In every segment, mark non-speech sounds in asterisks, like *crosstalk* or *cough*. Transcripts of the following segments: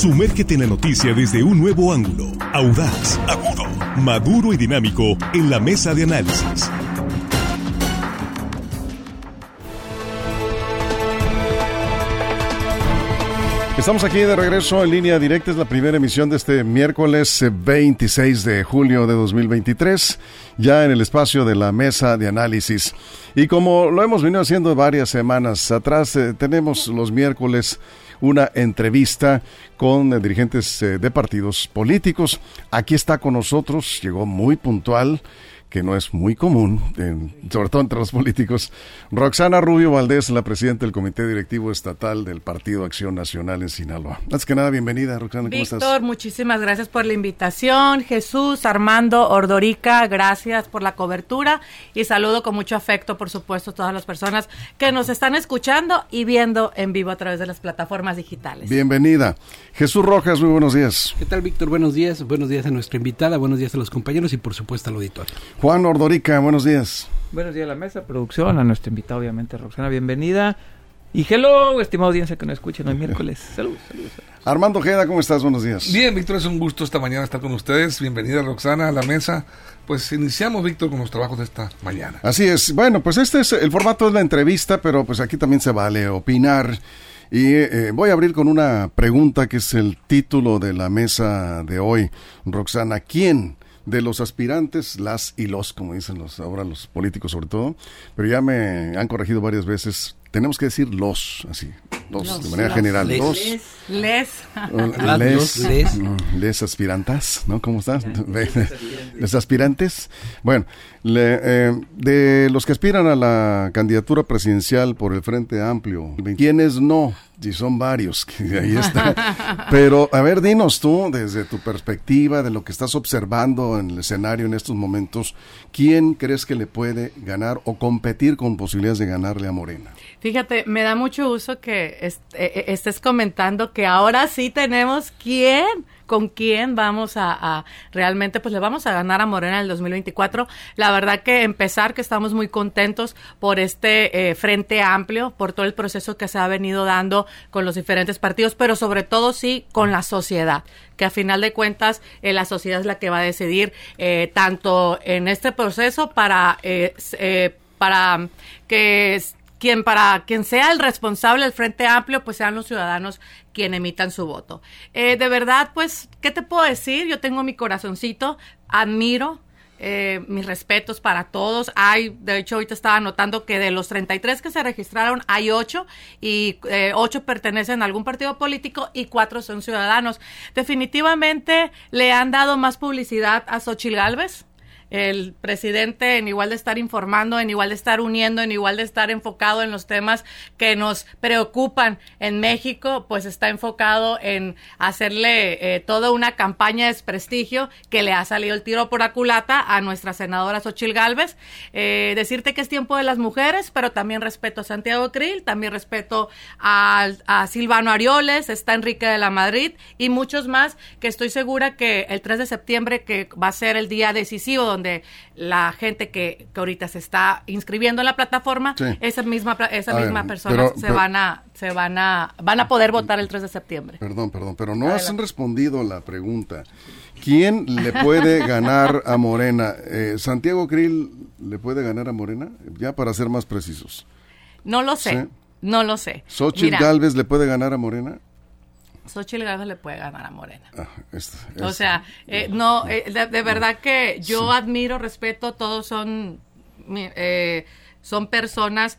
Sumérgete en la noticia desde un nuevo ángulo, audaz, agudo, maduro y dinámico en la mesa de análisis. Estamos aquí de regreso en línea directa, es la primera emisión de este miércoles 26 de julio de 2023, ya en el espacio de la mesa de análisis. Y como lo hemos venido haciendo varias semanas atrás, eh, tenemos los miércoles una entrevista con eh, dirigentes eh, de partidos políticos. Aquí está con nosotros, llegó muy puntual que no es muy común, sobre todo entre los políticos. Roxana Rubio Valdés, la presidenta del Comité Directivo Estatal del Partido Acción Nacional en Sinaloa. Antes que nada, bienvenida, Roxana, ¿cómo estás? Víctor, muchísimas gracias por la invitación. Jesús, Armando, Ordorica, gracias por la cobertura y saludo con mucho afecto, por supuesto, a todas las personas que nos están escuchando y viendo en vivo a través de las plataformas digitales. Bienvenida. Jesús Rojas, muy buenos días. ¿Qué tal, Víctor? Buenos días. Buenos días a nuestra invitada, buenos días a los compañeros y, por supuesto, al auditorio. Juan Ordorica, buenos días. Buenos días a la mesa, producción, a nuestra invitada obviamente Roxana, bienvenida. Y hello, estimada audiencia que nos escuchen hoy miércoles. *laughs* Saludos, saludos. Armando Ojeda, ¿cómo estás? Buenos días. Bien, Víctor, es un gusto esta mañana estar con ustedes. Bienvenida Roxana a la mesa. Pues iniciamos, Víctor, con los trabajos de esta mañana. Así es. Bueno, pues este es el formato de la entrevista, pero pues aquí también se vale opinar. Y eh, voy a abrir con una pregunta que es el título de la mesa de hoy. Roxana, ¿quién de los aspirantes, las y los, como dicen los, ahora los políticos sobre todo, pero ya me han corregido varias veces, tenemos que decir los, así, los, de manera general, los. Les. Les. Les, les aspirantas, ¿no? ¿Cómo estás? *laughs* Les aspirantes. Bueno, eh, de los que aspiran a la candidatura presidencial por el Frente Amplio, ¿quiénes no? Y son varios, *laughs* que ahí está. Pero, a ver, dinos tú, desde tu perspectiva, de lo que estás observando en el escenario en estos momentos, ¿quién crees que le puede ganar o competir con posibilidades de ganarle a Morena? Fíjate, me da mucho uso que eh, eh, estés comentando que ahora sí tenemos quién con quién vamos a, realmente, pues le vamos a ganar a Morena en el 2024. La verdad que empezar, que estamos muy contentos por este eh, frente amplio, por todo el proceso que se ha venido dando con los diferentes partidos, pero sobre todo sí con la sociedad que a final de cuentas eh, la sociedad es la que va a decidir eh, tanto en este proceso para para que quien para quien sea el responsable del Frente Amplio, pues sean los ciudadanos quien emitan su voto. Eh, de verdad, pues, ¿qué te puedo decir? Yo tengo mi corazoncito, admiro. Eh, mis respetos para todos. Hay, de hecho, ahorita estaba notando que de los 33 que se registraron, hay 8 y eh, 8 pertenecen a algún partido político y 4 son ciudadanos. Definitivamente le han dado más publicidad a Xochil Gálvez el presidente en igual de estar informando, en igual de estar uniendo, en igual de estar enfocado en los temas que nos preocupan en México, pues está enfocado en hacerle eh, toda una campaña de desprestigio que le ha salido el tiro por aculata a nuestra senadora Xochil Gálvez. Eh, decirte que es tiempo de las mujeres, pero también respeto a Santiago Krill, también respeto a, a Silvano Arioles, está Enrique de la Madrid y muchos más que estoy segura que el 3 de septiembre, que va a ser el día decisivo donde la gente que, que ahorita se está inscribiendo en la plataforma, esa misma esa misma persona se van a se van a van a poder votar el 3 de septiembre. Perdón, perdón, pero no has respondido la pregunta. ¿Quién le puede ganar a Morena? Eh, ¿Santiago Krill le puede ganar a Morena? Ya para ser más precisos. No lo sé. No lo sé. ¿Xochitl Galvez le puede ganar a Morena? Xochitl Galvez le puede ganar a Morena. Ah, o sea, eh, no, eh, de, verdad que yo admiro, respeto, todos son, eh, son personas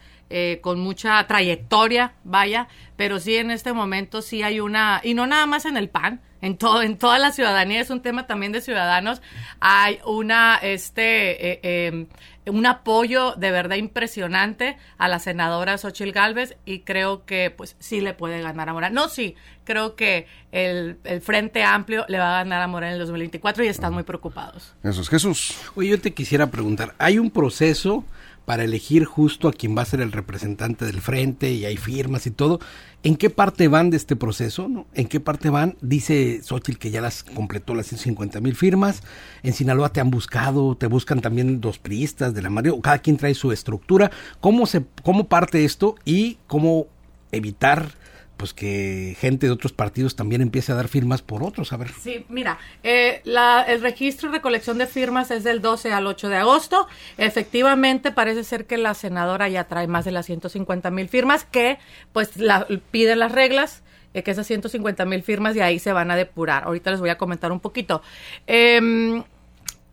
con mucha trayectoria, vaya, pero sí en este momento sí hay una, y no nada más en el PAN, en todo, en toda la ciudadanía, es un tema también de ciudadanos, hay una, este, em, un apoyo de verdad impresionante a la senadora Xochil Gálvez y creo que pues sí le puede ganar a Morena. No, sí, creo que el, el, Frente Amplio le va a ganar a Morena en el 2024 y están muy preocupados. Eso es Jesús. Oye, yo te quisiera preguntar, ¿hay un proceso para elegir justo a quien va a ser el representante del frente y hay firmas y todo. ¿En qué parte van de este proceso? ¿En qué parte van? Dice Xochitl que ya las completó las 150 mil firmas. En Sinaloa te han buscado, te buscan también dos priistas de la Mario. Cada quien trae su estructura. ¿Cómo, se, cómo parte esto y cómo evitar pues que gente de otros partidos también empiece a dar firmas por otros. A ver. Sí, mira, eh, la, el registro y recolección de firmas es del 12 al 8 de agosto. Efectivamente, parece ser que la senadora ya trae más de las 150 mil firmas que pues la, piden las reglas eh, que esas 150 mil firmas de ahí se van a depurar. Ahorita les voy a comentar un poquito. Eh,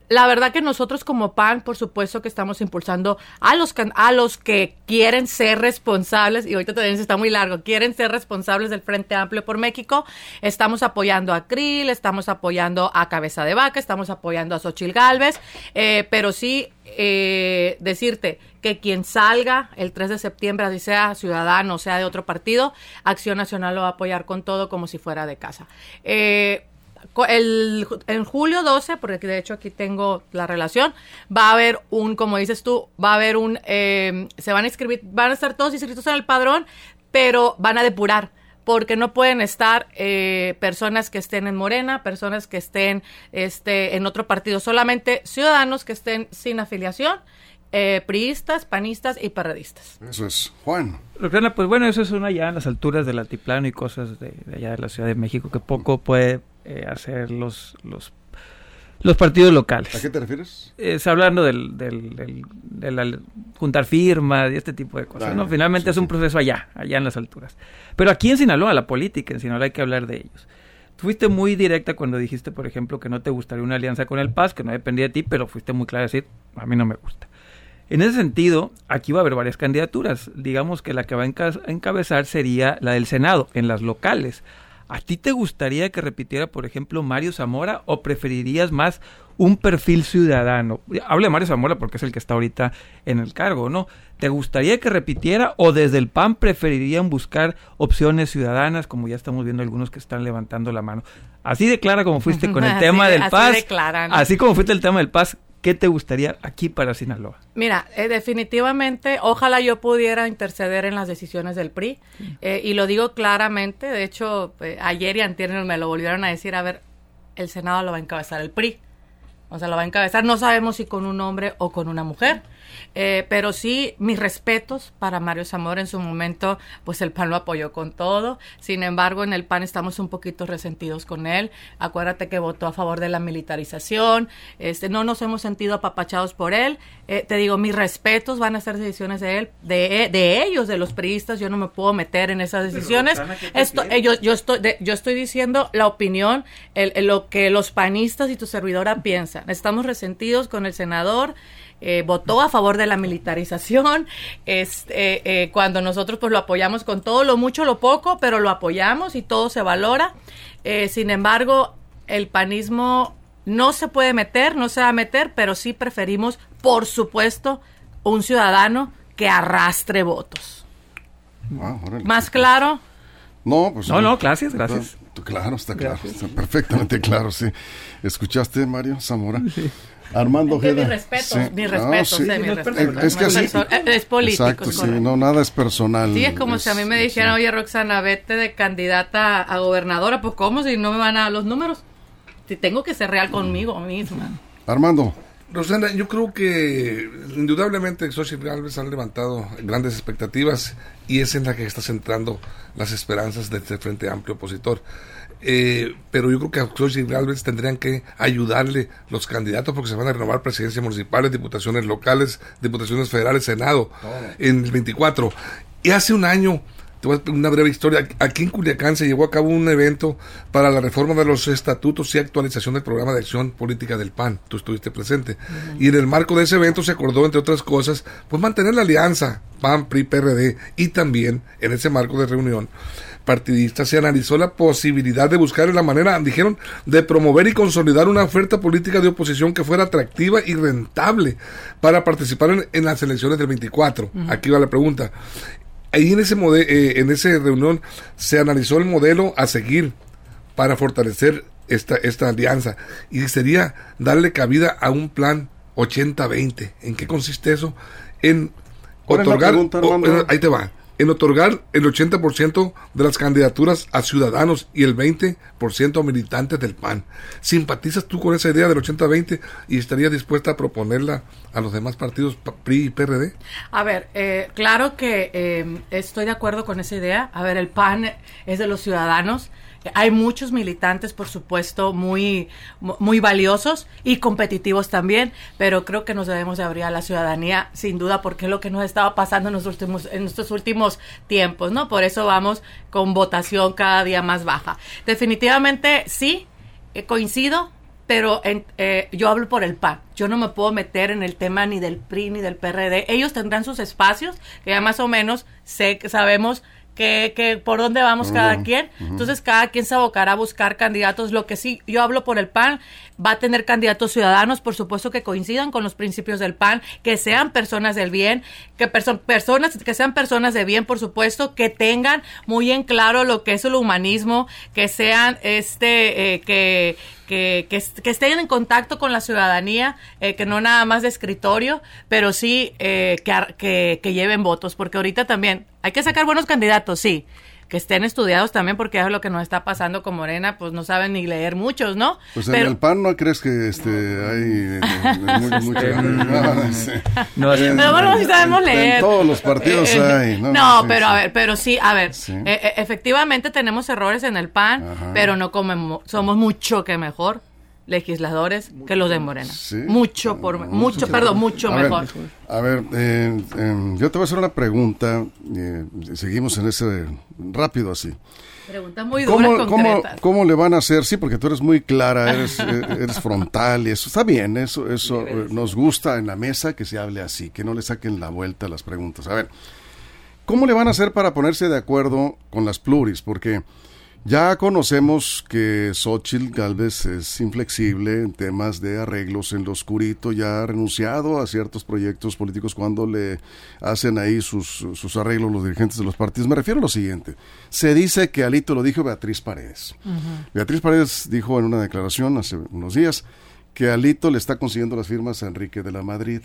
la verdad que nosotros como PAN, por supuesto que estamos impulsando a los, a los que quieren ser responsables, y ahorita también está muy largo, quieren ser responsables del Frente Amplio por México. Estamos apoyando a Krill, estamos apoyando a Cabeza de Vaca, estamos apoyando a Xochil Gálvez, eh, pero sí eh, decirte que quien salga el 3 de septiembre, así sea ciudadano, sea de otro partido, Acción Nacional lo va a apoyar con todo como si fuera de casa. Eh, el, en julio 12, porque de hecho aquí tengo la relación, va a haber un, como dices tú, va a haber un, eh, se van a inscribir, van a estar todos inscritos en el padrón, pero van a depurar porque no pueden estar eh, personas que estén en Morena, personas que estén este, en otro partido, solamente ciudadanos que estén sin afiliación, eh, priistas, panistas y perredistas. Eso es. Juan. Roxana, pues bueno, eso es una ya en las alturas del altiplano y cosas de, de allá de la Ciudad de México que poco puede eh, hacer los, los, los partidos locales. ¿A qué te refieres? Es hablando del, del, del, juntar firmas y este tipo de cosas. ¿no? Finalmente sí, es un sí. proceso allá, allá en las alturas. Pero aquí en Sinaloa, la política, en Sinaloa hay que hablar de ellos. Fuiste muy directa cuando dijiste, por ejemplo, que no te gustaría una alianza con el PAS, que no dependía de ti, pero fuiste muy clara a decir, a mí no me gusta. En ese sentido, aquí va a haber varias candidaturas. Digamos que la que va a encabezar sería la del Senado, en las locales. ¿A ti te gustaría que repitiera, por ejemplo, Mario Zamora o preferirías más un perfil ciudadano? Hablo de Mario Zamora porque es el que está ahorita en el cargo, ¿no? ¿Te gustaría que repitiera o desde el PAN preferirían buscar opciones ciudadanas, como ya estamos viendo algunos que están levantando la mano? Así de clara como fuiste *laughs* con el Así tema de- del así PAS, de clara, ¿no? así como fuiste el tema del PAS, ¿qué te gustaría aquí para Sinaloa? Mira, eh, definitivamente, ojalá yo pudiera interceder en las decisiones del PRI, eh, y lo digo claramente, de hecho, eh, ayer y antier me lo volvieron a decir, a ver, el Senado lo va a encabezar el PRI, o sea, lo va a encabezar, no sabemos si con un hombre o con una mujer, eh, pero sí, mis respetos para Mario Zamora en su momento, pues el PAN lo apoyó con todo. Sin embargo, en el PAN estamos un poquito resentidos con él. Acuérdate que votó a favor de la militarización. Este, no nos hemos sentido apapachados por él. Eh, te digo, mis respetos van a ser decisiones de él, de, de ellos, de los priistas. Yo no me puedo meter en esas decisiones. Esto, eh, yo, yo estoy, de- yo estoy diciendo la opinión, el- el- lo que los panistas y tu servidora piensan. Estamos resentidos con el senador eh, votó a favor de la militarización, este, eh, cuando nosotros pues lo apoyamos con todo, lo mucho, lo poco, pero lo apoyamos y todo se valora. Eh, sin embargo, el panismo no se puede meter, no se va a meter, pero sí preferimos, por supuesto, un ciudadano que arrastre votos. Ah. ¿Más claro? No, pues. No, no, gracias, gracias. Claro, está claro. Está perfectamente claro, sí. ¿Escuchaste, Mario Zamora? Armando Ojeda. mis respetos, Sí. mis respetos, sí. eh, mis No es respetos. Es que así- eh, es político, Exacto, es sí. No, nada es personal. Sí, es como si a mí me dijeran, oye, Roxana, vete de candidata a gobernadora, pues ¿cómo si no me van a dar los números? Si tengo que ser real conmigo misma. Armando, Rosana, yo creo que indudablemente Xochitl Gálvez han levantado grandes expectativas y es en la que está centrando las esperanzas de este Frente Amplio opositor. Eh, pero yo creo que a Xochitl Gálvez tendrían que ayudarle los candidatos porque se van a renovar presidencias municipales, diputaciones locales, diputaciones federales, Senado en el 24. Y hace un año te voy a una breve historia. Aquí en Culiacán se llevó a cabo un evento para la reforma de los estatutos y actualización del programa de acción política del PAN. Tú estuviste presente. Y en el marco de ese evento se acordó, entre otras cosas, pues mantener la alianza PAN, PRI, PRD. Y también, en ese marco de reunión partidista, se analizó la posibilidad de buscar la manera, dijeron, de promover y consolidar una oferta política de oposición que fuera atractiva y rentable para participar en, en las elecciones del 24. Aquí va la pregunta ahí en ese mode- eh, en esa reunión se analizó el modelo a seguir para fortalecer esta, esta alianza y sería darle cabida a un plan 80-20. ¿En qué consiste eso? En ¿Cuál es la otorgar, pregunta, o- Armando? eh, ahí te va, en otorgar el 80% de las candidaturas a ciudadanos y el 20% a militantes del PAN. ¿Simpatizas tú con esa idea del 80-20 y estarías dispuesta a proponerla a los demás partidos PRI y PRD? A ver, eh, claro que eh, estoy de acuerdo con esa idea. A ver, el PAN es de los ciudadanos. Hay muchos militantes, por supuesto, muy, muy valiosos y competitivos también, pero creo que nos debemos de abrir a la ciudadanía, sin duda, porque es lo que nos estaba pasando en, los últimos, en estos últimos tiempos, ¿no? Por eso vamos con votación cada día más baja. Definitivamente, sí, eh, coincido, pero eh, yo hablo por el PAN. Yo no me puedo meter en el tema ni del PRI ni del PRD. Ellos tendrán sus espacios, que ya más o menos sé, sabemos que, por dónde vamos cada quien. Entonces cada quien se abocará a buscar candidatos. Lo que sí, yo hablo por el PAN, va a tener candidatos ciudadanos, por supuesto que coincidan con los principios del PAN, que sean personas del bien, que personas, que sean personas de bien, por supuesto, que tengan muy en claro lo que es el humanismo, que sean este, eh, que, que, que, estén en contacto con la ciudadanía, eh, que no nada más de escritorio, pero sí eh, que, que, lleven votos, porque ahorita también hay que sacar buenos candidatos, sí, que estén estudiados también, porque es lo que nos está pasando con Morena, pues no saben ni leer muchos, ¿no? Pues en el PAN no crees que este, hay *laughs* mucho... no, pero bueno, sí sabemos leer. En todos los partidos eh, hay, ¿no? No, pero a ver, pero sí, a ver, efectivamente tenemos errores en el PAN, pero no como somos mucho que mejor legisladores que los de Morena. Mucho, por, mucho, perdón, mucho mejor. a ver, eh, eh, yo te voy a hacer una pregunta. Eh, seguimos en ese rápido así. Pregunta muy dura, ¿Cómo, ¿Cómo, le van a hacer? Sí, porque tú eres muy clara, eres, *laughs* eres frontal y eso está bien, eso, eso nos gusta en la mesa que se hable así, que no le saquen la vuelta a las preguntas. A ver, ¿cómo le van a hacer para ponerse de acuerdo con las pluris? Porque ya conocemos que Xochitl Galvez es inflexible en temas de arreglos en lo oscurito, ya ha renunciado a ciertos proyectos políticos cuando le hacen ahí sus, sus arreglos los dirigentes de los partidos. Me refiero a lo siguiente, se dice que Alito lo dijo Beatriz Paredes. Beatriz Paredes dijo en una declaración hace unos días que Alito le está consiguiendo las firmas a Enrique de la Madrid,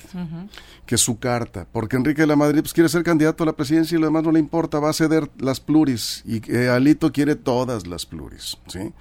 que es su carta, porque Enrique de la Madrid pues, quiere ser candidato a la presidencia y lo demás no le importa, va a ceder las pluris, y Alito quiere todas las pluris, ¿sí?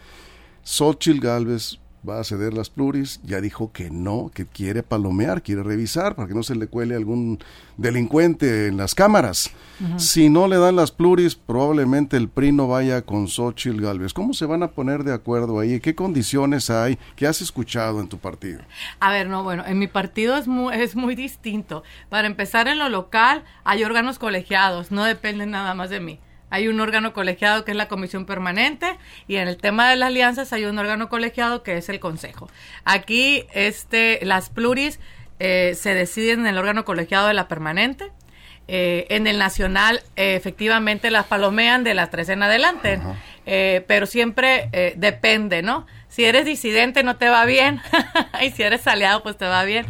Xochitl Galvez va a ceder las pluris, ya dijo que no, que quiere palomear, quiere revisar para que no se le cuele algún delincuente en las cámaras. Si no le dan las pluris, probablemente el PRI no vaya con Xochitl Galvez. ¿Cómo se van a poner de acuerdo ahí? ¿Qué condiciones hay? ¿Qué has escuchado en tu partido? A ver, no, bueno, en mi partido es muy, es muy distinto. Para empezar, en lo local hay órganos colegiados, no dependen nada más de mí hay un órgano colegiado que es la comisión permanente y en el tema de las alianzas hay un órgano colegiado que es el consejo. Aquí este, las pluris eh, se deciden en el órgano colegiado de la permanente. Eh, en el nacional eh, efectivamente las palomean de las tres en adelante, pero siempre depende, ¿no? Si eres disidente no te va bien *laughs* y si eres aliado pues te va bien.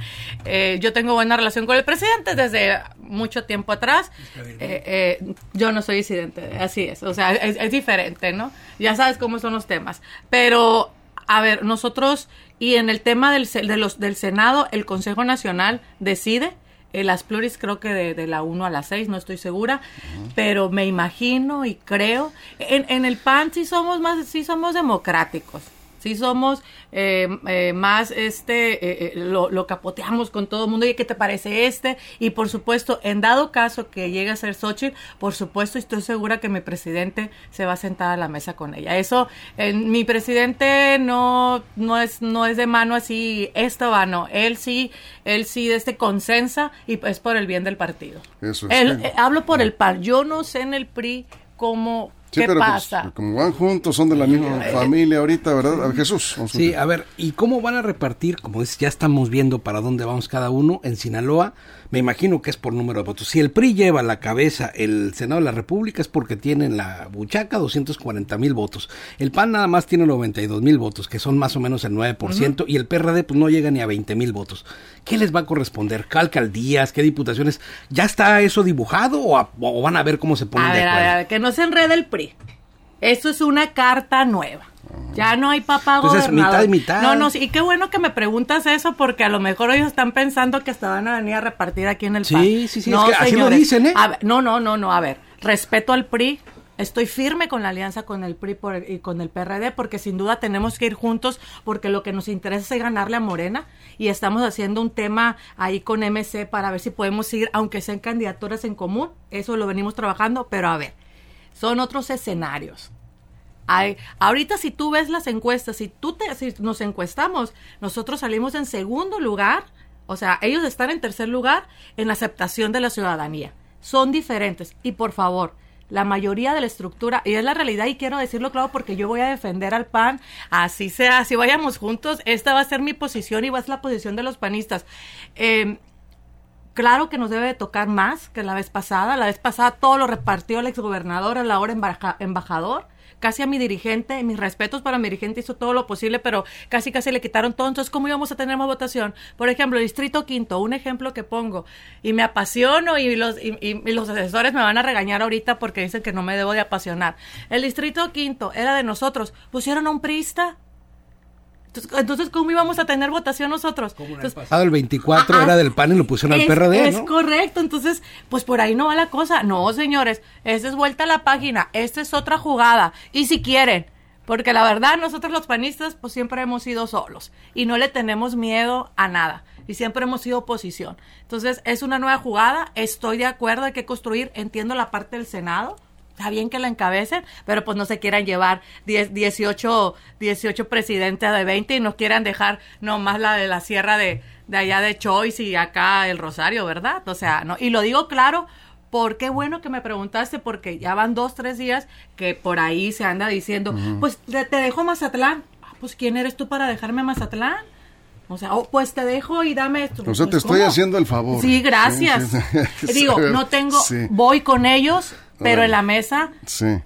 yo tengo buena relación con el presidente desde mucho tiempo atrás. Eh, eh, yo no soy disidente, así es. O sea, es, diferente, ¿no? Ya sabes cómo son los temas. Pero, a ver, nosotros, y en el tema del, de los, del Senado, el Consejo Nacional decide. Eh, las pluris creo que de, la 1 a la 6, no estoy segura, pero me imagino y creo. En, en el PAN sí somos más, sí somos democráticos si somos eh, eh, más, este, eh, lo, capoteamos con todo el mundo, y ¿qué te parece este? Y por supuesto, en dado caso que llegue a ser Xochitl, por supuesto, estoy segura que mi presidente se va a sentar a la mesa con ella. Eso, mi presidente no, no es, no es de mano así, esto va, no. Él sí, él sí de este consensa y es por el bien del partido. Eso hablo por el PAN. Yo no sé en el PRI cómo Sí, pero pues, pasa? como van juntos, son de la misma familia ahorita, ¿verdad? Jesús. Sí, a ver, ¿y cómo van a repartir? Como es, ya estamos viendo para dónde vamos cada uno en Sinaloa me imagino que es por número de votos. Si el PRI lleva la cabeza el Senado de la República es porque tiene en la buchaca 240 mil votos. El PAN nada más tiene 92 mil votos, que son más o menos el 9%, y el PRD pues no llega ni a 20 mil votos. ¿Qué les va a corresponder? ¿Qué alcaldías? ¿Qué diputaciones? ¿Ya está eso dibujado o, van a ver cómo se ponen a de acuerdo? A ver, que no se enrede el PRI. Eso es una carta nueva. Ya no hay papá Entonces, mitad y mitad. No, no, y qué bueno que me preguntas eso porque a lo mejor ellos están pensando que hasta van a venir a repartir aquí en el Sí, sí, sí, así lo dicen, ¿eh? no, no, no, no, a ver. respeto al PRI, Estoy firme con la alianza con el PRI y con el PRD porque sin duda tenemos que ir juntos porque lo que nos interesa es ganarle a Morena y estamos haciendo un tema ahí con MC para ver si podemos ir, aunque sean candidaturas en común, eso lo venimos trabajando, pero a ver, son otros escenarios. Hay, ahorita si tú ves las encuestas, si tú te, si nos encuestamos, nosotros salimos en segundo lugar, o sea, ellos están en tercer lugar en aceptación de la ciudadanía. Son diferentes y por favor, la mayoría de la estructura, y es la realidad y quiero decirlo claro porque yo voy a defender al PAN, así sea, así vayamos juntos, esta va a ser mi posición y va a ser la posición de los panistas. Eh, claro que nos debe de tocar más que la vez pasada, la vez pasada todo lo repartió el exgobernador a la hora embajador, casi a mi dirigente, mis respetos para mi dirigente, hizo todo lo posible, pero casi casi le quitaron todo. Entonces, ¿cómo íbamos a tener más votación? Por ejemplo, el Distrito Quinto, un ejemplo que pongo, y me apasiono y los, y, los asesores me van a regañar ahorita porque dicen que no me debo de apasionar. El Distrito Quinto era de nosotros, pusieron a un priista. Entonces, ¿cómo íbamos a tener votación nosotros? ¿Cómo el pasado el 24 era del PAN y lo pusieron al PRD, Es correcto, entonces, pues por ahí no va la cosa. No, señores, esta es vuelta a la página, esta es otra jugada. Y si quieren, porque la verdad nosotros los panistas pues siempre hemos sido solos. Y no le tenemos miedo a nada. Y siempre hemos sido oposición. Entonces, es una nueva jugada, estoy de acuerdo, hay que construir, entiendo la parte del Senado, está bien que la encabecen, pero pues no se quieran llevar 10, 18, 18 presidentes de 20 y nos quieran dejar nomás la de la sierra de, de allá de Choice y acá el Rosario, ¿verdad? O sea, no, y lo digo claro porque bueno que me preguntaste, porque ya van dos, tres días que por ahí se anda diciendo, pues te, dejo Mazatlán. Ah, pues ¿quién eres tú para dejarme Mazatlán? O sea, oh, pues te dejo y dame esto. O sea, te pues, estoy haciendo el favor. Sí, gracias. Digo, *laughs* no tengo, voy con ellos, pero en la mesa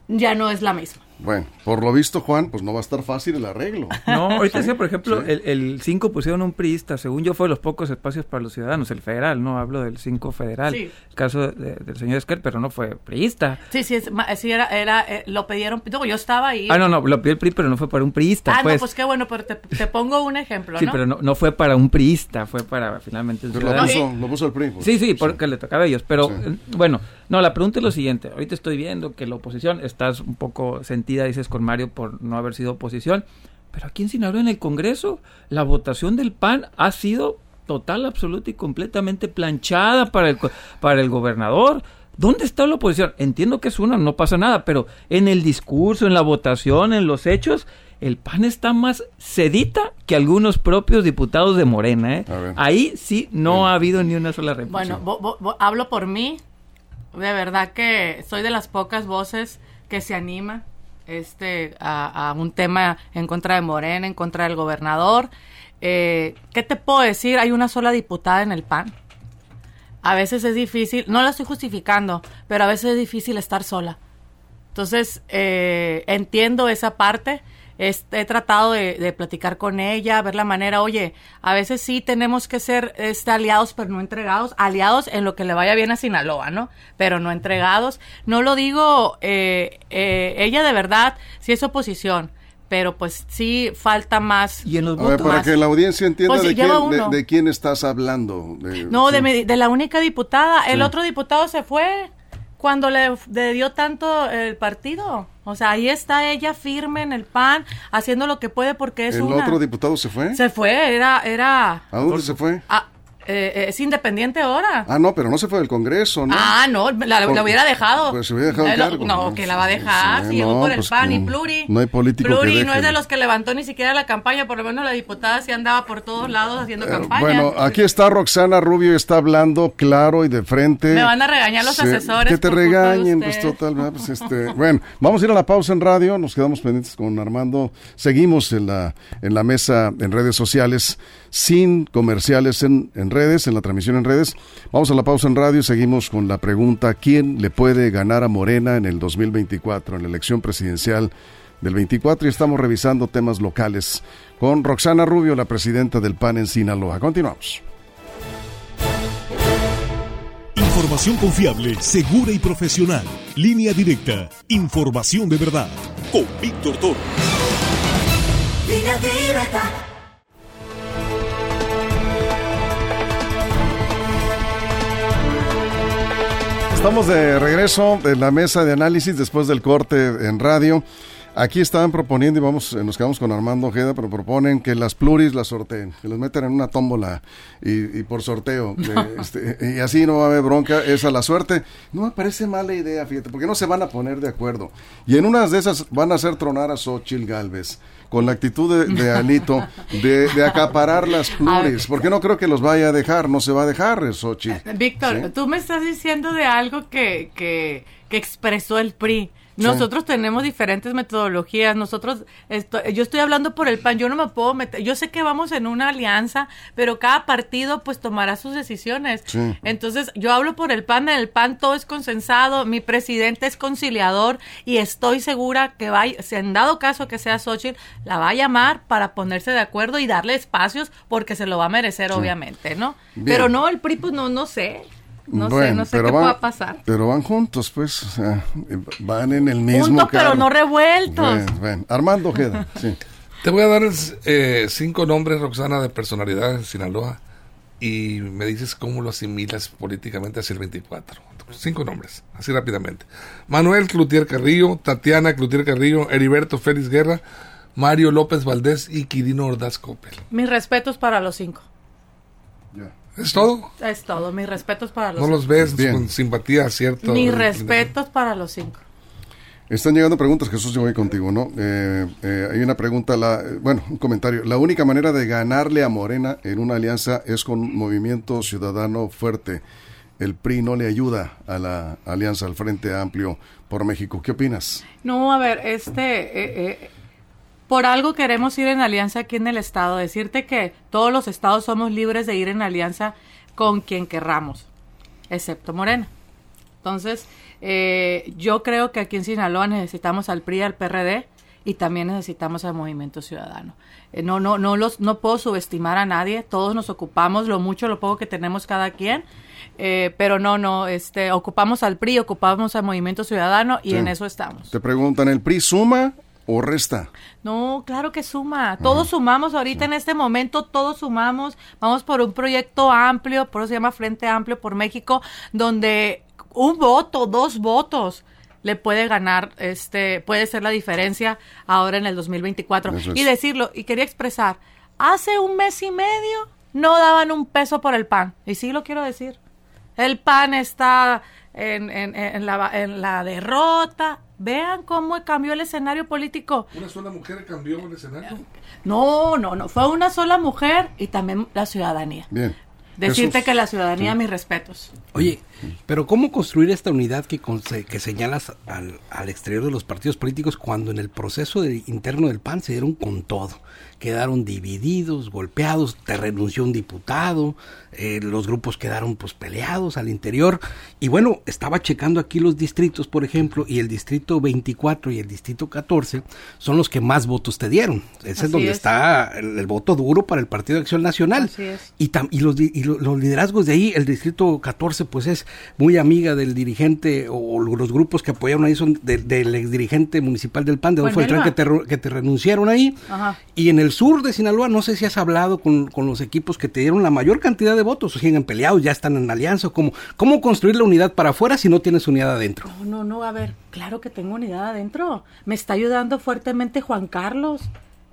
ya no es la misma. Bueno, por lo visto, Juan, pues no va a estar fácil el arreglo. *laughs* No, ahorita decía, por ejemplo, el 5 pusieron un priista, según yo fue los pocos espacios para los ciudadanos, el federal, no hablo del 5 federal, el caso del señor Esquer, pero no fue priista. Sí, sí, sí era, era eh, lo pidieron, yo estaba ahí. Ah, no, no, lo pidió el PRI, pero no fue para un priista. Ah, pues. no, pues qué bueno, pero te, pongo un ejemplo, Sí, pero no, no, fue para un priista, fue para finalmente el ciudadano. Lo puso, lo puso el PRI. Pues. Sí, sí, porque le tocaba a ellos, pero eh, bueno, no, la pregunta es lo siguiente, ahorita estoy viendo que la oposición, estás un poco sentida, dices, con Mario por no haber sido oposición. Pero aquí en Sinaloa, en el Congreso, la votación del PAN ha sido total, absoluta y completamente planchada para el, para el gobernador. ¿Dónde está la oposición? Entiendo que es una, no pasa nada, pero en el discurso, en la votación, en los hechos, el PAN está más sedita que algunos propios diputados de Morena. ¿eh? Ahí sí no ha habido ni una sola represión. Bueno, hablo por mí. De verdad que soy de las pocas voces que se anima este, a, un tema en contra de Morena, en contra del gobernador. Eh, ¿Qué te puedo decir? Hay una sola diputada en el PAN. A veces es difícil, no la estoy justificando, pero a veces es difícil estar sola. Entonces, eh, entiendo esa parte he tratado de, platicar con ella, ver la manera, oye, a veces sí tenemos que ser este, aliados, pero no entregados, aliados en lo que le vaya bien a Sinaloa, ¿no? Pero no entregados. No lo digo, eh, eh, ella de verdad sí es oposición, pero pues sí falta más. ¿Y en los para que la audiencia entienda pues de, quién, estás hablando. no, de, de, la única diputada. El otro diputado se fue cuando le, dio tanto el partido. O sea, ahí está ella firme en el PAN, haciendo lo que puede porque es ¿El otro diputado se fue? Se fue, era... era ¿A dónde se fue? A, eh, eh, es independiente ahora. Ah, no, pero no se fue del Congreso, ¿no? Ah, no, la, hubiera dejado. Pues se hubiera dejado el cargo. No, que la va a dejar, sí, por el pues PAN y Pluri. No hay político Pluri no es de los que levantó ni siquiera la campaña, por lo menos la diputada sí andaba por todos lados haciendo eh, campaña. Bueno, aquí está Roxana Rubio, está hablando claro y de frente. Me van a regañar los asesores. Que te regañen, pues total, pues este, *laughs* bueno, vamos a ir a la pausa en radio, nos quedamos pendientes con Armando, seguimos en la, en la mesa en redes sociales, sin comerciales en, en redes, en la transmisión en redes. Vamos a la pausa en radio y seguimos con la pregunta, ¿quién le puede ganar a Morena en el 2024, en la elección presidencial del 24? Y estamos revisando temas locales con Roxana Rubio, la presidenta del PAN en Sinaloa. Continuamos. Información confiable, segura y profesional. Línea directa. Información de verdad. Con Víctor Toro. Línea directa. Estamos de regreso en la mesa de análisis después del corte en radio. Aquí estaban proponiendo, y vamos, eh, nos quedamos con Armando Ojeda, pero proponen que las pluris las sorteen, que las metan en una tómbola y, por sorteo. este, y así no va a haber bronca, esa la suerte. No me parece mala idea, fíjate, porque no se van a poner de acuerdo. Y en unas de esas van a hacer tronar a Xochitl Galvez con la actitud de, *laughs* Alito de, acaparar las pluris, porque no creo que los vaya a dejar, no se va a dejar Xochitl. Víctor, tú me estás diciendo de algo que, que, que expresó el PRI. Nosotros tenemos diferentes metodologías. Nosotros, yo estoy hablando por el PAN, yo no me puedo meter. Yo sé que vamos en una alianza, pero cada partido pues tomará sus decisiones. Entonces, yo hablo por el PAN, en el PAN todo es consensado, mi presidente es conciliador y estoy segura que va, si en dado caso que sea Xochitl, la va a llamar para ponerse de acuerdo y darle espacios porque se lo va a merecer, obviamente, ¿no? Pero no, el PRI, pues no, no sé. No sé, no sé qué pueda pasar. Pero van juntos, pues, o sea, van en el mismo Juntos, pero no revueltos. Armando Ojeda, *laughs* sí. Te voy a dar eh, cinco nombres, Roxana, de personalidades en Sinaloa y me dices cómo lo asimilas políticamente hacia el 24. Cinco nombres, así rápidamente. Manuel Clutier Carrillo, Tatiana Clutier Carrillo, Heriberto Félix Guerra, Mario López Valdés y Quirino Ordaz Coppel. Mis respetos para los cinco. ¿Es todo? Es todo. Mis respetos para los No los ves con simpatía, ¿cierto? Mis respetos para los cinco. Están llegando preguntas, Jesús, yo voy contigo, ¿no? Eh, eh, hay una pregunta, la, bueno, un comentario. La única manera de ganarle a Morena en una alianza es con un movimiento ciudadano fuerte. El PRI no le ayuda a la alianza al Frente Amplio por México. ¿Qué opinas? No, a ver, este, eh, por algo queremos ir en alianza aquí en el Estado. Decirte que todos los estados somos libres de ir en alianza con quien querramos, excepto Morena. Entonces, eh, yo creo que aquí en Sinaloa necesitamos al PRI, al PRD y también necesitamos al Movimiento Ciudadano. Eh, no, no, no los, no puedo subestimar a nadie. Todos nos ocupamos lo mucho, lo poco que tenemos cada quien. Eh, pero no, no, este, ocupamos al PRI, ocupamos al Movimiento Ciudadano y en eso estamos. Te preguntan, ¿el PRI suma o resta? No, claro que suma. Todos sumamos ahorita en este momento, todos sumamos. Vamos por un proyecto amplio, por eso se llama Frente Amplio por México, donde un voto, dos votos le puede ganar, este, puede ser la diferencia ahora en el 2024. Y decirlo, y quería expresar, hace un mes y medio no daban un peso por el pan. Y sí lo quiero decir. El pan está en, en, en, la, en la derrota, Vean cómo cambió el escenario político. ¿Una sola mujer cambió el escenario? No, no, no. Fue una sola mujer y también la ciudadanía. Bien. Decirte que la ciudadanía, mis respetos. Oye, pero ¿cómo construir esta unidad que, que señalas al, al, exterior de los partidos políticos cuando en el proceso interno del PAN se dieron con todo? quedaron divididos, golpeados, te renunció un diputado, eh, los grupos quedaron pues peleados al interior. Y bueno, estaba checando aquí los distritos, por ejemplo, y el distrito 24 y el distrito 14 son los que más votos te dieron. Ese es donde está el, voto duro para el Partido de Acción Nacional. Y, y, los, y, los, liderazgos de ahí, el distrito 14 pues es muy amiga del dirigente o, los grupos que apoyaron ahí son del ex dirigente municipal del PAN, de Adolfo Beltrán, que te, que te renunciaron ahí. Y en el sur de Sinaloa, no sé si has hablado con, los equipos que te dieron la mayor cantidad de votos, o siguen peleados, ya están en alianza, ¿cómo, ¿cómo construir la unidad para afuera si no tienes unidad adentro? No, no, no, a ver, claro que tengo unidad adentro. Me está ayudando fuertemente Juan Carlos.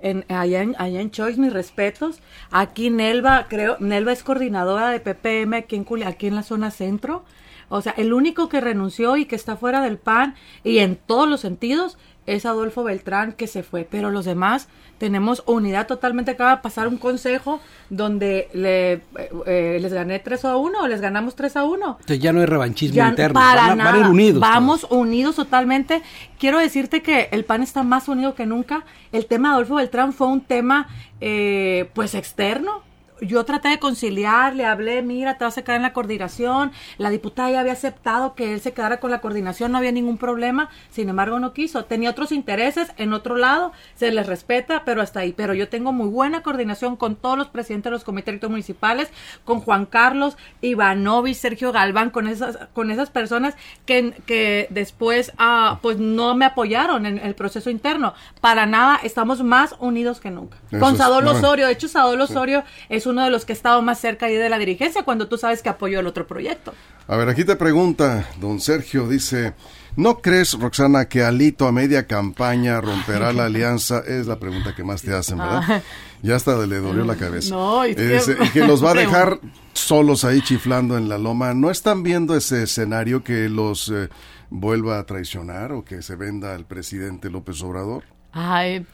En, allá, en, allá en Choice, mis respetos. Aquí Nelva, creo, Nelva es coordinadora de PPM aquí en, aquí en la zona centro. O sea, el único que renunció y que está fuera del PAN y en todos los sentidos es Adolfo Beltrán que se fue, pero los demás tenemos unidad totalmente. Acaba de pasar un consejo donde le, eh, eh, les gané 3 a 1 o les ganamos 3 a 1. Entonces ya no hay revanchismo interno, para nada. unidos. Vamos unidos totalmente. Quiero decirte que el PAN está más unido que nunca. El tema de Adolfo Beltrán fue un tema eh, pues externo yo traté de conciliar, le hablé, mira, te vas a quedar en la coordinación. La diputada ya había aceptado que él se quedara con la coordinación, no había ningún problema. Sin embargo, no quiso. Tenía otros intereses en otro lado, se les respeta, pero hasta ahí. Pero yo tengo muy buena coordinación con todos los presidentes de los comités municipales, con Juan Carlos, Ivanovic, Sergio Galván, con esas, con esas personas que, que después ah, pues no me apoyaron en el proceso interno. Para nada, estamos más unidos que nunca. con Sadol Osorio, de hecho, Sadol Osorio es es uno de los que ha estado más cerca ahí de la dirigencia cuando tú sabes que apoyó el otro proyecto. A ver, aquí te pregunta, don Sergio, dice, ¿no crees, Roxana, que Alito a media campaña *laughs* romperá la alianza? Es la pregunta que más te hacen, ¿verdad? Ah. Ya hasta le dolió la cabeza. No, y Es- que- que *laughs* los va a dejar solos ahí chiflando en la loma. ¿No están viendo ese escenario que los eh, vuelva a traicionar o que se venda al presidente López Obrador? Ay,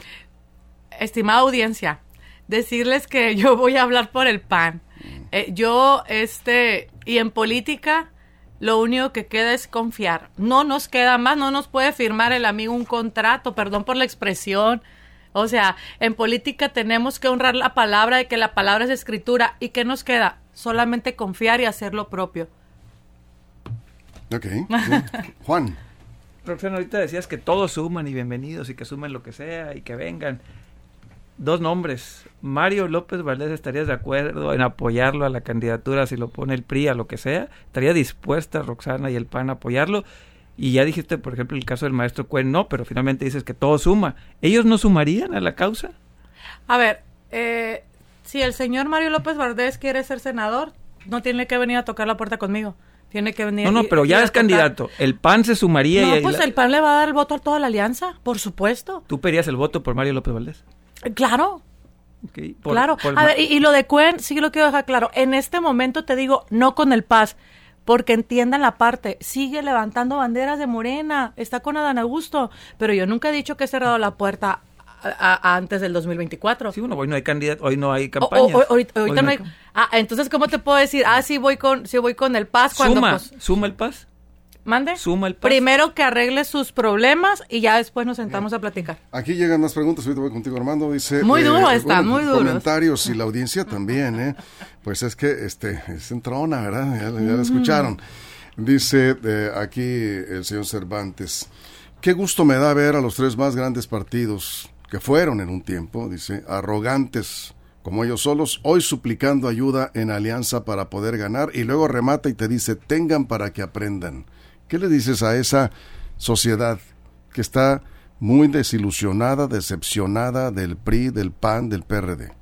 estimada audiencia, decirles que *laughs* yo voy a hablar por el PAN. Eh, yo, este, y en política, lo único que queda es confiar. No nos queda más, no nos puede firmar el amigo un contrato, perdón por la expresión. O sea, en política tenemos que honrar la palabra de que la palabra es escritura. ¿Y qué nos queda? Solamente confiar y hacer lo propio. Ok. *laughs* Juan. Roxana, ahorita decías que todos suman y bienvenidos y que sumen lo que sea y que vengan. Dos nombres. Mario López Valdés, ¿estarías de acuerdo en apoyarlo a la candidatura si lo pone el PRI a lo que sea? ¿Estaría dispuesta Roxana y el PAN a apoyarlo? Y ya dijiste, por ejemplo, el caso del maestro Cuen, no, pero finalmente dices que todo suma. ¿Ellos no sumarían a la causa? A ver, eh, si el señor Mario López Valdés quiere ser senador, no tiene que venir a tocar la puerta conmigo. Tiene que venir. No, no, pero ya es candidato. ¿El PAN se sumaría No, y pues el PAN le va a dar el voto a toda la alianza, por supuesto. tú pedías el voto por Mario López Valdés? Claro, por- claro. por A ver, y, y lo de Cuen, sí lo quiero dejar claro. En este momento te digo, no con el Paz, porque entiendan la parte. Sigue levantando banderas de Morena, está con Adán Augusto, pero yo nunca he dicho que he cerrado la puerta a- a- antes del 2024. Sí, bueno, hoy no hay candidato, hoy no hay campaña. o- ahorita ahorita no hay- Ah, entonces, ¿cómo te puedo decir? Ah, sí voy con, sí voy con el Paz cuando Suma, pues, suma el paz. Mande. Suma el. Primero que arregle sus problemas y ya después nos sentamos a platicar. Aquí llegan más preguntas, ahorita voy contigo Armando, dice... Muy duro están, muy duros. Comentarios y la audiencia también, ¿eh? Pues es que este, es entrona, ¿verdad? Ya, ya la escucharon. Dice eh, aquí el señor Cervantes, qué gusto me da ver a los tres más grandes partidos que fueron en un tiempo, dice, arrogantes como ellos solos, hoy suplicando ayuda en alianza para poder ganar y luego remata y te dice, tengan para que aprendan. ¿Qué le dices a esa sociedad que está muy desilusionada, decepcionada del PRI, del PAN, del PRD?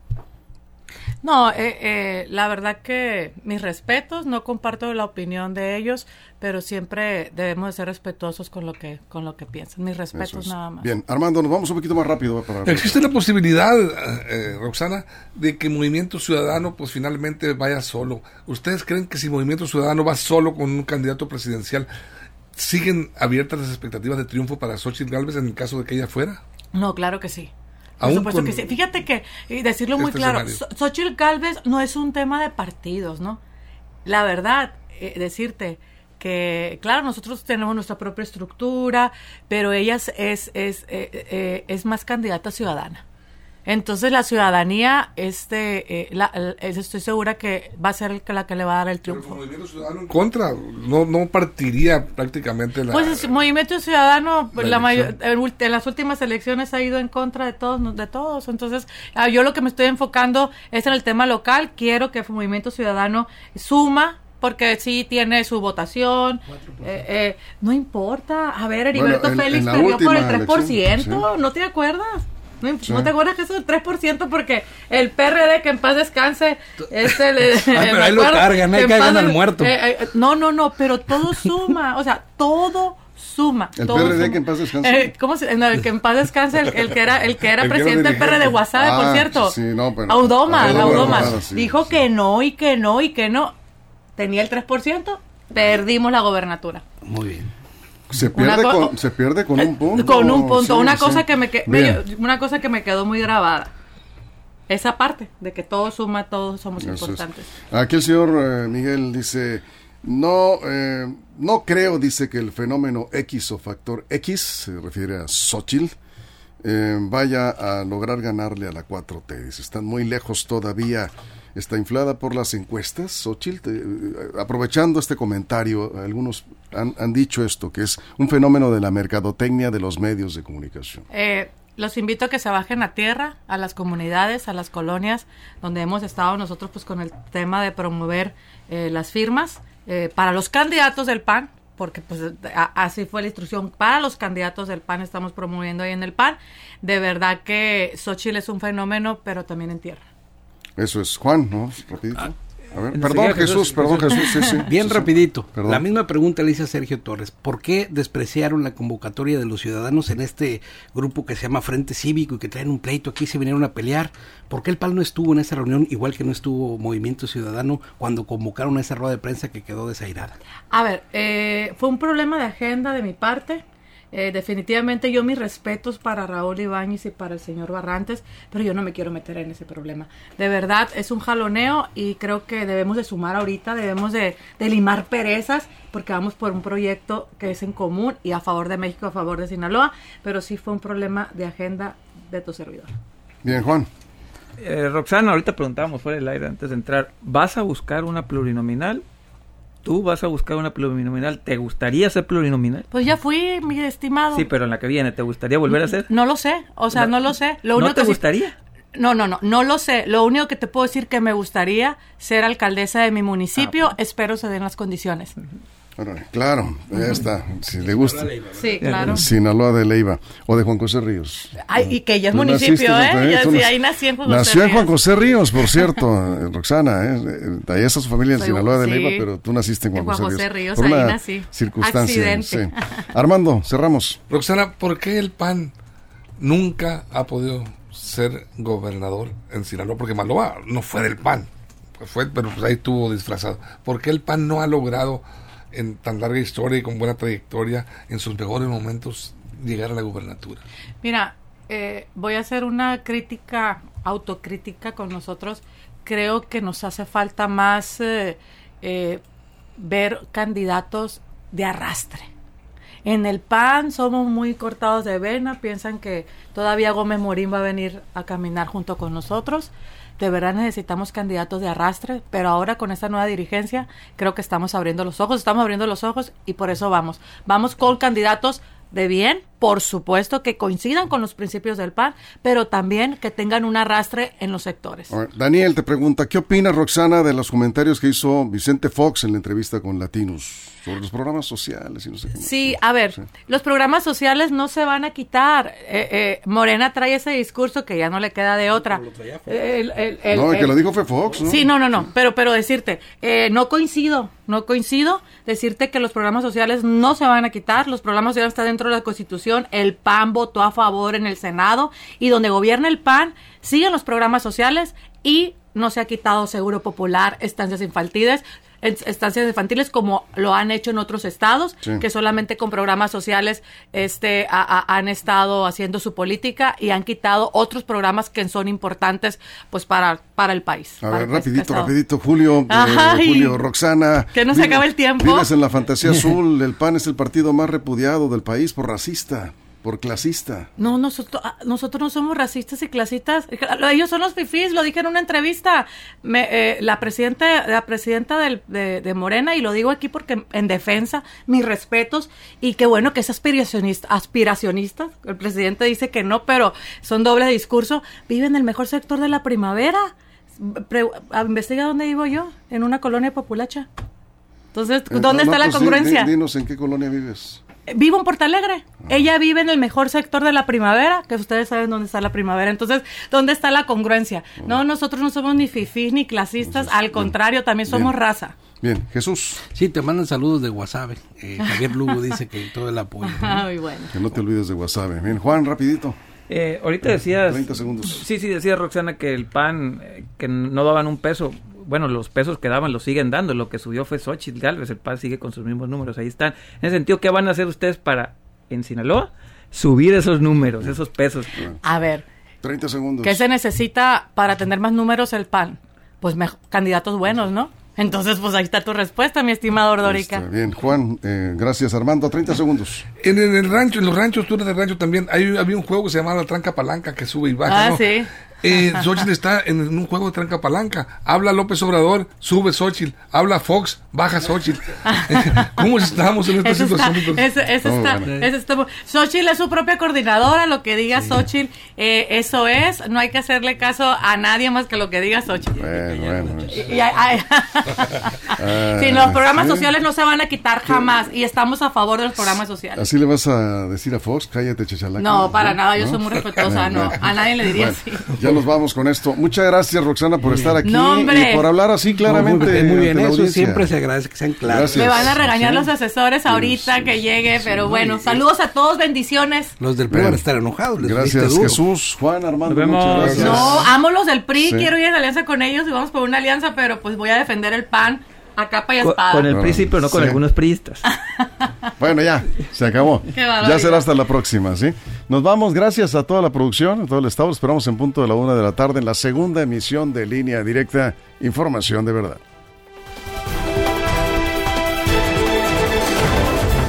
No, eh, eh, la verdad que mis respetos, no comparto la opinión de ellos, pero siempre debemos de ser respetuosos con lo que con lo que piensan. Mis respetos es. nada más. Bien, Armando, nos vamos un poquito más rápido. Para... Existe la posibilidad, eh, Roxana, de que Movimiento Ciudadano pues finalmente vaya solo. ¿Ustedes creen que si Movimiento Ciudadano va solo con un candidato presidencial, siguen abiertas las expectativas de triunfo para Xochitl Gálvez en el caso de que ella fuera? No, claro que sí. Por supuesto que sí. Fíjate que, y decirlo muy claro, Xochitl Galvez no es un tema de partidos, ¿no? La verdad, eh, decirte que, claro, nosotros tenemos nuestra propia estructura, pero ella es, es, es, eh, eh, es más candidata ciudadana. Entonces la ciudadanía, este, eh, la- el- es- estoy segura que va a ser el que- la que le va a dar el Pero con triunfo. Movimiento Ciudadano en contra, no, no partiría prácticamente la... Pues el Movimiento Ciudadano, La mayor- en, las últimas elecciones ha ido en contra de todos, de todos. Entonces, ah, yo lo que me estoy enfocando es en el tema local. Quiero que el Movimiento Ciudadano suma, porque sí tiene su votación. Eh, eh, no importa. A ver, Heriberto Bueno, en- Félix en perdió por el última 3%. elección, ¿No te acuerdas? ¿No, Sí. ¿no te acuerdas que eso es 3%? Porque el PRD, que en paz descanse, es el... *laughs* pero ahí lo cargan, ahí cargan al muerto. eh, eh, no, no, no, pero todo suma. O sea, todo suma. El todo PRD suma. que en paz descanse. Eh, ¿Cómo se, no, el que en paz descanse, el, el que era, el que era *laughs* El presidente del PRD de. Guasave, Ah, por cierto. sí, no, pero- Audoma, Audoma, Audoma. Audoma, sí, dijo sí. que no y que no y que no. Tenía el 3%, perdimos la gobernatura. Muy bien. Se pierde, con, se pierde con un punto. Con un punto. Sí, una sí. cosa que me que- me- una cosa que me quedó muy grabada. Esa parte de que todo suma, todos somos Eso es. importantes. Aquí el señor eh, Miguel dice, no, eh, no creo, dice que el fenómeno X o factor X, se refiere a Xochitl, eh, vaya a lograr ganarle a la 4T. Dice, están muy lejos todavía. Está inflada por las encuestas, Xochitl. Eh, aprovechando este comentario, algunos han, han dicho esto, que es un fenómeno de la mercadotecnia de los medios de comunicación. Eh, los invito a que se bajen a tierra, a las comunidades, a las colonias, donde hemos estado nosotros pues con el tema de promover eh, las firmas eh, para los candidatos del PAN, porque pues a- así fue la instrucción, para los candidatos del PAN estamos promoviendo ahí en el PAN. De verdad que Xochitl es un fenómeno, pero también en tierra. Eso es. Juan, ¿no? Rapidito. A ver, enseguida perdón, Jesús, Jesús, perdón, Jesús. Sí, sí, *laughs* Bien sí, rapidito. Perdón. La misma pregunta le hice a Sergio Torres. ¿Por qué despreciaron la convocatoria de los ciudadanos en este grupo que se llama Frente Cívico y que traen un pleito aquí se vinieron a pelear? ¿Por qué el PAN no estuvo en esa reunión igual que no estuvo Movimiento Ciudadano cuando convocaron a esa rueda de prensa que quedó desairada? A ver, eh, fue un problema de agenda de mi parte. Eh, definitivamente yo mis respetos para Raúl Ibáñez y para el señor Barrantes, pero yo no me quiero meter en ese problema. De verdad, es un jaloneo y creo que debemos de sumar ahorita, debemos de, de limar perezas, porque vamos por un proyecto que es en común y a favor de México, a favor de Sinaloa, pero sí fue un problema de agenda de tu servidor. Bien, Juan. Eh, Roxana, ahorita preguntábamos fuera del aire antes de entrar, ¿vas a buscar una plurinominal? ¿Tú vas a buscar una plurinominal? ¿Te gustaría ser plurinominal? Pues ya fui, mi estimado. Sí, pero en la que viene, ¿te gustaría volver a ser? No lo sé, o sea, no, lo sé. Lo ¿No te que sí- gustaría? No, no, no, no lo sé. Lo único que te puedo decir que me gustaría ser alcaldesa de mi Ah, municipio. Espero se den las condiciones. Claro, ya está. Si le gusta. Sí, claro. Sinaloa de Leiva. O de Juan José Ríos. Ay, y que ya es Tú municipio, ¿eh? Ya, sí, ahí nací en Juan José Nació en Juan. José Ríos, por cierto, *laughs* eh, Roxana, ¿eh? Ahí está su familia en Soy- Sinaloa de sí. Leiva, pero tú naciste en Juan, En Juan José, José Ríos. Ríos, Por ahí una nací. circunstancia. Sí. *laughs* Armando, cerramos. Roxana, ¿por qué el PAN nunca ha podido ser gobernador en Sinaloa? Porque Maloa no fue del PAN, pues fue, pero pues ahí estuvo disfrazado. ¿Por qué el PAN no ha logrado en tan larga historia y con buena trayectoria en sus mejores momentos llegar a la gubernatura? Mira, eh, voy a hacer una crítica, autocrítica con nosotros. Creo que nos hace falta más eh, eh, ver candidatos de arrastre. En el PAN somos muy cortados de vena, piensan que todavía Gómez Morín va a venir a caminar junto con nosotros. De verdad necesitamos candidatos de arrastre, pero ahora con esta nueva dirigencia creo que estamos abriendo los ojos, estamos abriendo los ojos y por eso vamos. Vamos con candidatos de bien, por supuesto que coincidan con los principios del PAN, pero también que tengan un arrastre en los sectores. Daniel te pregunta, ¿qué opina Roxana de los comentarios que hizo Vicente Fox en la entrevista con Latinos sobre los programas sociales y no sé qué más? Sí, a ver, Sí. los programas sociales no se van a quitar. Eh, eh, Morena trae ese discurso que ya no le queda de otra. El- el- el- no, el que lo dijo fue Fox, ¿no? Sí, no, no, no, pero, pero decirte, eh, no coincido, no coincido, decirte que los programas sociales no se van a quitar, los programas sociales están dentro de la Constitución, el PAN votó a favor en el Senado y donde gobierna el PAN siguen los programas sociales y no se ha quitado Seguro Popular, estancias infantiles, es- estancias infantiles como lo han hecho en otros estados, Sí. que solamente con programas sociales este a- a- han estado haciendo su política y han quitado otros programas que son importantes pues para para el país. A ver, rapidito, rapidito, Julio, eh. Julio, Roxana. Que no se acabe el tiempo. Vives en la fantasía *laughs* azul, el PAN es el partido más repudiado del país por racista, por clasista. No, nosotros, ah, nosotros no somos racistas y clasistas. *laughs* Ellos son los fifís, lo dije en una entrevista. Me, eh, la presidenta, la presidenta del- de, de Morena, y lo digo aquí porque en defensa, mis respetos, y qué bueno que es aspiracionista, aspiracionista. El presidente dice que no, pero son doble discurso. Vive en el mejor sector de la primavera. Pre- ah, investiga dónde vivo yo, en una colonia populacha. Entonces, Eh, ¿dónde no, está la pues, congruencia? di- dinos en qué colonia vives. Vivo en Porto Alegre. Ella vive en el mejor sector de la primavera, que ustedes saben dónde está la primavera. Entonces, ¿dónde está la congruencia? No, nosotros no somos ni fifís ni clasistas, Entonces, al bien. contrario, también somos Bien. raza. Bien, Jesús, Sí, te mandan saludos de Guasave. Eh, *laughs* Javier Lugo dice que todo el apoyo. Ay, bueno. que no te olvides de WhatsApp. Bien, Juan, rapidito. Eh, ahorita decías... 30 segundos. Sí, sí, decía Roxana que el PAN, eh, que no daban un peso. Bueno, los pesos que daban los siguen dando. Lo que subió fue Xochitl Galvez. El PAN sigue con sus mismos números. Ahí están. En ese sentido, ¿qué van a hacer ustedes para, en Sinaloa, subir esos números, esos pesos? A ver, 30 segundos. ¿qué se necesita para tener más números el PAN? Pues candidatos buenos, ¿no? Entonces, pues ahí está tu respuesta, mi estimado Ordórica. Está bien, Juan, eh, gracias Armando, 30 segundos. En, en el rancho, en los ranchos, tú eres del rancho también, hay, había un juego que se llamaba la tranca palanca que sube y baja. Ah, ¿no? sí. Eh, Xochitl está en un juego de tranca palanca. Habla López Obrador, sube Xochitl. Habla Fox, baja Xochitl. *laughs* ¿Cómo estamos en esta Eso está, situación? eso, eso está, bueno. eso está. Xochitl es su propia coordinadora, lo que diga Xochitl, eh, eso es, no hay que hacerle caso a nadie más que lo que diga Xochitl. Bueno, bueno. Y- y hay- hay- sí, los programas sociales no se van a quitar jamás y estamos a favor de los programas sociales. ¿Así le vas a decir a Fox? Cállate, chachalaca. No, para nada, yo soy muy respetuosa, *laughs* no. A nadie le diría Bueno, así. Ya nos vamos con esto. Muchas gracias, Roxana, por estar aquí No, y por hablar así claramente. muy bien, muy eso audiencia. siempre se agradece que sean claros. Gracias. Me van a regañar Sí. los asesores ahorita Sí, que llegue, sí, pero no, bueno, saludos a todos, bendiciones. Los del PRI van a estar enojados. Les Gracias. Jesús, Juan, Armando. Nos vemos. Muchas gracias. No, amo los del PRI, Sí. quiero ir en alianza con ellos y vamos por una alianza, pero pues voy a defender el PAN a capa y espada. con el Ah, PRI, pero no con sí. algunos priistas. *laughs* Bueno, ya, se acabó. Qué ya será hasta la próxima, ¿sí? Nos vamos, gracias a toda la producción, a todo el estado. Esperamos en punto de la una de la tarde en la segunda emisión de Línea Directa, Información de Verdad.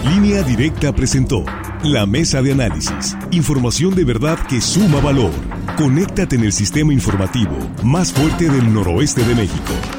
Línea Directa presentó la mesa de análisis. Información de verdad que suma valor. Conéctate en el sistema informativo más fuerte del noroeste de México.